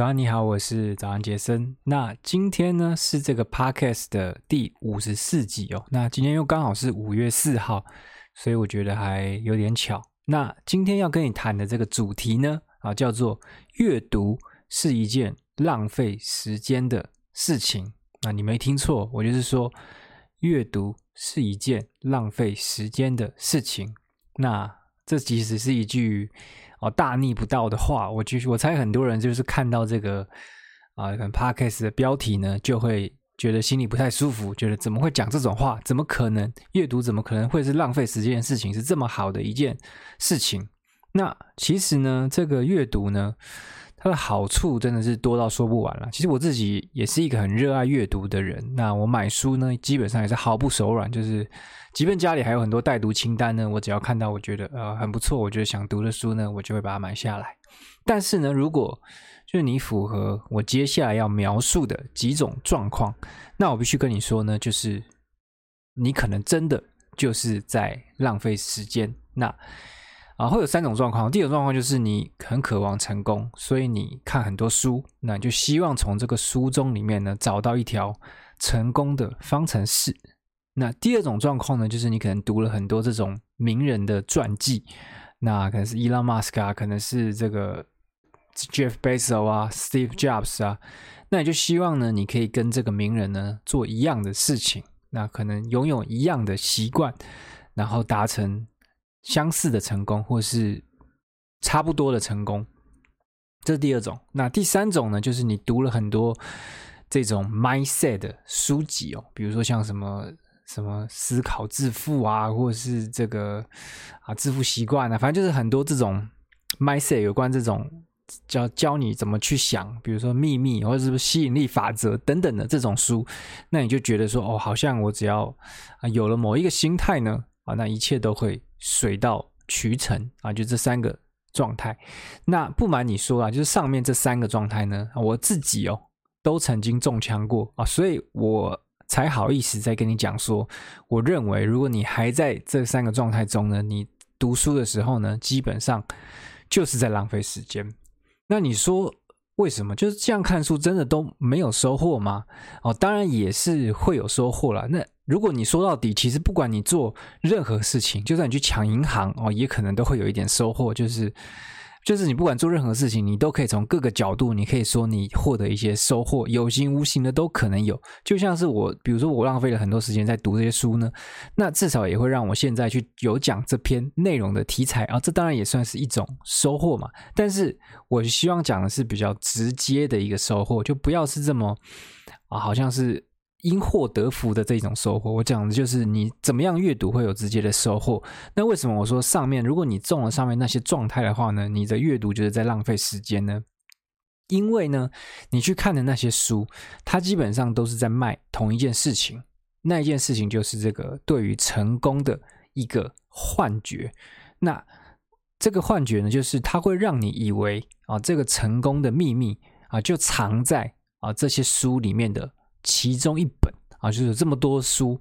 早安，你好，我是早安杰森。那今天呢是这个 podcast 的第五十四集哦。那今天又刚好是五月四号，所以我觉得还有点巧。那今天要跟你谈的这个主题呢，啊，叫做阅读是一件浪费时间的事情。那你没听错，我就是说阅读是一件浪费时间的事情。那这其实是一句。哦，大逆不道的话，我其实我猜很多人就是看到这个啊，可能 Podcast 的标题呢，就会觉得心里不太舒服，觉得怎么会讲这种话？怎么可能阅读？怎么可能会是浪费时间的事情？是这么好的一件事情？那其实呢，这个阅读呢，它的好处真的是多到说不完了。其实我自己也是一个很热爱阅读的人，那我买书呢，基本上也是毫不手软，就是。即便家里还有很多待读清单呢，我只要看到我觉得呃很不错，我觉得想读的书呢，我就会把它买下来。但是呢，如果就是你符合我接下来要描述的几种状况，那我必须跟你说呢，就是你可能真的就是在浪费时间。那啊，会有三种状况。第一种状况就是你很渴望成功，所以你看很多书，那你就希望从这个书中里面呢找到一条成功的方程式。那第二种状况呢，就是你可能读了很多这种名人的传记，那可能是伊隆马斯克啊，可能是这个 Jeff Bezos 啊，Steve Jobs 啊，那你就希望呢，你可以跟这个名人呢做一样的事情，那可能拥有一样的习惯，然后达成相似的成功，或是差不多的成功，这是第二种。那第三种呢，就是你读了很多这种 mindset 的书籍哦，比如说像什么。什么思考致富啊，或者是这个啊致富习惯啊，反正就是很多这种 mindset 有关这种教教你怎么去想，比如说秘密或者是吸引力法则等等的这种书，那你就觉得说哦，好像我只要啊有了某一个心态呢啊，那一切都会水到渠成啊，就这三个状态。那不瞒你说啊，就是上面这三个状态呢，我自己哦都曾经中枪过啊，所以我。才好意思再跟你讲说，我认为如果你还在这三个状态中呢，你读书的时候呢，基本上就是在浪费时间。那你说为什么？就是这样看书真的都没有收获吗？哦，当然也是会有收获啦。那如果你说到底，其实不管你做任何事情，就算你去抢银行哦，也可能都会有一点收获，就是。就是你不管做任何事情，你都可以从各个角度，你可以说你获得一些收获，有形无形的都可能有。就像是我，比如说我浪费了很多时间在读这些书呢，那至少也会让我现在去有讲这篇内容的题材啊，这当然也算是一种收获嘛。但是我希望讲的是比较直接的一个收获，就不要是这么啊，好像是。因祸得福的这种收获，我讲的就是你怎么样阅读会有直接的收获。那为什么我说上面，如果你中了上面那些状态的话呢，你的阅读就是在浪费时间呢？因为呢，你去看的那些书，它基本上都是在卖同一件事情，那一件事情就是这个对于成功的一个幻觉。那这个幻觉呢，就是它会让你以为啊，这个成功的秘密啊，就藏在啊这些书里面的。其中一本啊，就是有这么多书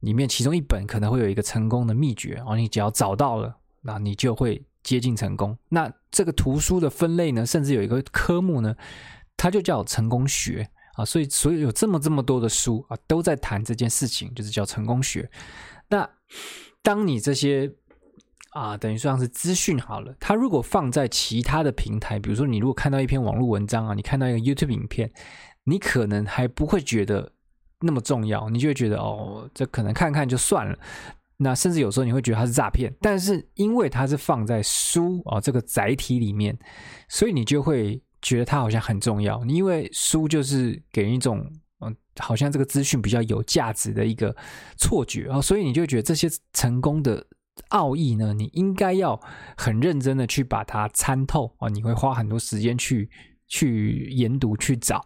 里面，其中一本可能会有一个成功的秘诀啊，你只要找到了，那你就会接近成功。那这个图书的分类呢，甚至有一个科目呢，它就叫成功学啊。所以，所以有这么这么多的书啊，都在谈这件事情，就是叫成功学。那当你这些啊，等于说像是资讯好了，它如果放在其他的平台，比如说你如果看到一篇网络文章啊，你看到一个 YouTube 影片。你可能还不会觉得那么重要，你就会觉得哦，这可能看看就算了。那甚至有时候你会觉得它是诈骗，但是因为它是放在书啊、哦、这个载体里面，所以你就会觉得它好像很重要。因为书就是给人一种嗯，好像这个资讯比较有价值的一个错觉啊、哦，所以你就觉得这些成功的奥义呢，你应该要很认真的去把它参透啊、你会花很多时间去去研读去找。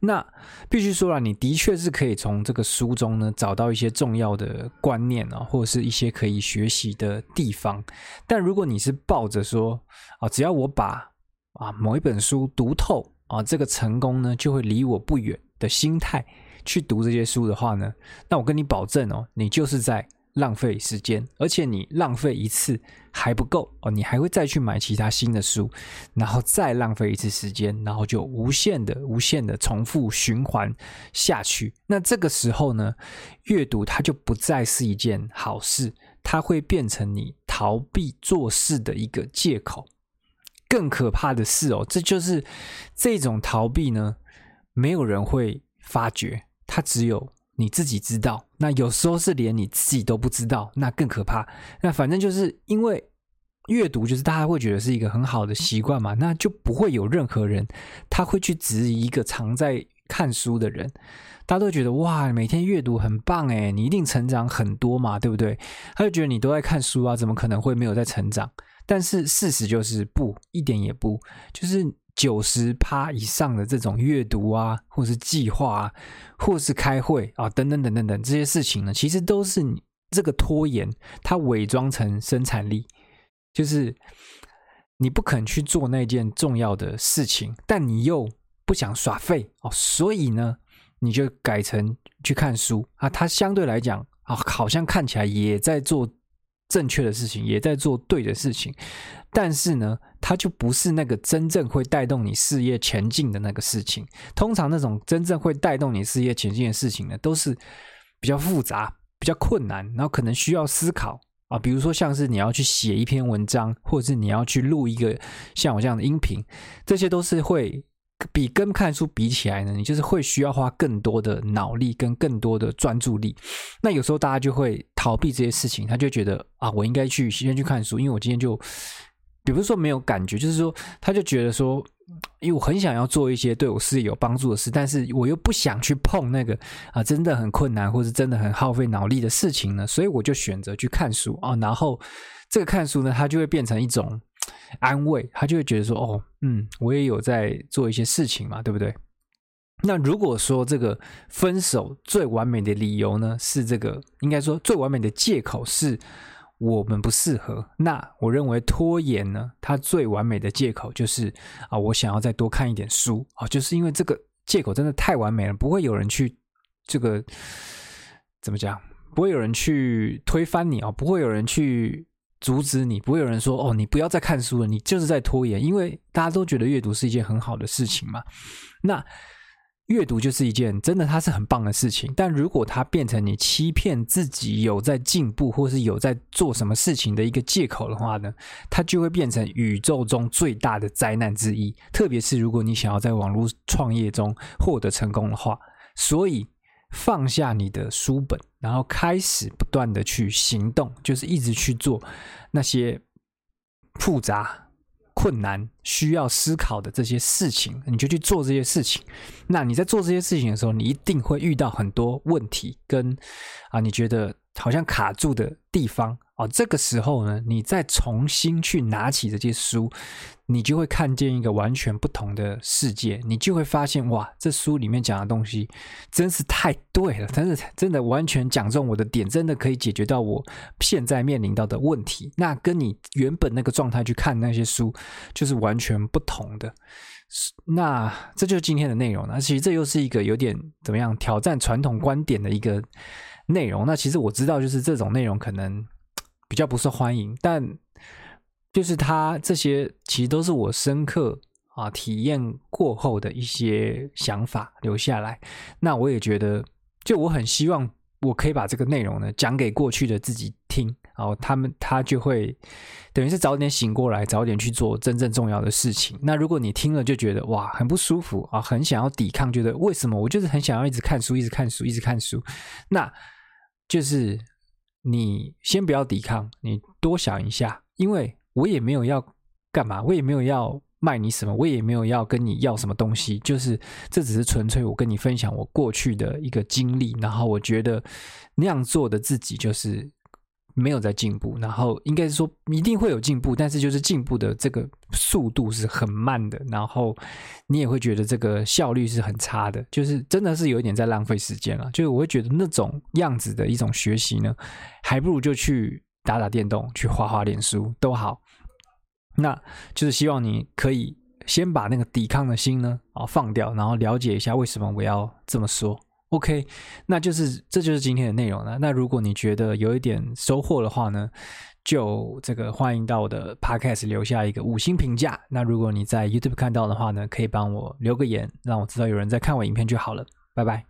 那必须说了，你的确是可以从这个书中呢找到一些重要的观念啊，或者是一些可以学习的地方。但如果你是抱着说啊，只要我把啊某一本书读透啊，这个成功呢就会离我不远的心态去读这些书的话呢，那我跟你保证哦，你就是在浪费时间，而且你浪费一次还不够哦，你还会再去买其他新的书，然后再浪费一次时间，然后就无限的、无限的重复循环下去。那这个时候呢，阅读它就不再是一件好事，它会变成你逃避做事的一个借口。更可怕的是哦，这就是这种逃避呢，没有人会发觉，它只有。你自己知道，那有时候是连你自己都不知道，那更可怕。那反正就是因为阅读，就是大家会觉得是一个很好的习惯嘛，那就不会有任何人他会去质疑一个常在看书的人。大家都觉得哇，每天阅读很棒诶，你一定成长很多嘛，对不对？他就觉得你都在看书啊，怎么可能会没有在成长？但是事实就是不，一点也不，就是。九十趴以上的这种阅读啊，或是计划啊，或是开会啊，等等等等等这些事情呢，其实都是你这个拖延，它伪装成生产力，就是你不肯去做那件重要的事情，但你又不想耍废哦，所以呢，你就改成去看书。啊，它相对来讲啊，好像看起来也在做正确的事情，也在做对的事情。但是呢，它就不是那个真正会带动你事业前进的那个事情。通常那种真正会带动你事业前进的事情呢，都是比较复杂、比较困难，然后可能需要思考啊。比如说，像是你要去写一篇文章，或者是你要去录一个像我这样的音频，这些都是会比跟看书比起来呢，你就是会需要花更多的脑力跟更多的专注力。那有时候大家就会逃避这些事情，他就觉得啊，我应该去先去看书，因为我今天就。比如说没有感觉，就是说，他就觉得说，因为我很想要做一些对我事业有帮助的事，但是我又不想去碰那个啊，真的很困难，或是真的很耗费脑力的事情呢，所以我就选择去看书啊。然后这个看书呢，它就会变成一种安慰，他就会觉得说，哦，嗯，我也有在做一些事情嘛，对不对？那如果说这个分手最完美的理由呢，是这个，应该说最完美的借口是。我们不适合。那我认为拖延呢，它最完美的借口就是啊，我想要再多看一点书啊，就是因为这个借口真的太完美了，不会有人去这个怎么讲，不会有人去推翻你啊，不会有人去阻止你，不会有人说哦，你不要再看书了，你就是在拖延，因为大家都觉得阅读是一件很好的事情嘛。那。阅读就是一件真的，它是很棒的事情。但如果它变成你欺骗自己有在进步，或是有在做什么事情的一个借口的话呢，它就会变成宇宙中最大的灾难之一。特别是如果你想要在网络创业中获得成功的话，所以放下你的书本，然后开始不断的去行动，就是一直去做那些复杂。困难需要思考的这些事情，你就去做这些事情。那你在做这些事情的时候，你一定会遇到很多问题，跟啊，你觉得好像卡住的地方。哦，这个时候呢，你再重新去拿起这些书，你就会看见一个完全不同的世界。你就会发现，哇，这书里面讲的东西真是太对了，真的真的完全讲中我的点，真的可以解决到我现在面临到的问题。那跟你原本那个状态去看那些书，就是完全不同的。那这就是今天的内容。那其实这又是一个有点怎么样挑战传统观点的一个内容。那其实我知道，就是这种内容可能。比较不受欢迎，但就是他这些其实都是我深刻啊体验过后的一些想法留下来。那我也觉得，就我很希望我可以把这个内容呢讲给过去的自己，然后他们他就会等于是早点醒过来，早点去做真正重要的事情。那如果你听了就觉得哇很不舒服啊，很想要抵抗，觉得为什么我就是很想要一直看书，一直看书，一直看书，那就是。你先不要抵抗，你多想一下，因为我也没有要干嘛，我也没有要卖你什么，我也没有要跟你要什么东西，就是这只是纯粹我跟你分享我过去的一个经历，然后我觉得那样做的自己就是。没有在进步，然后应该是说一定会有进步，但是就是进步的这个速度是很慢的，然后你也会觉得这个效率是很差的，就是真的是有一点在浪费时间了。就是我会觉得那种样子的一种学习呢，还不如就去打打电动、去画画、练书都好。那就是希望你可以先把那个抵抗的心呢啊放掉，然后了解一下为什么我要这么说。OK，那就是这就是今天的内容了。那如果你觉得有一点收获的话呢，就这个欢迎到我的 Podcast 留下一个五星评价。那如果你在 YouTube 看到的话呢，可以帮我留个言，让我知道有人在看我影片就好了。拜拜。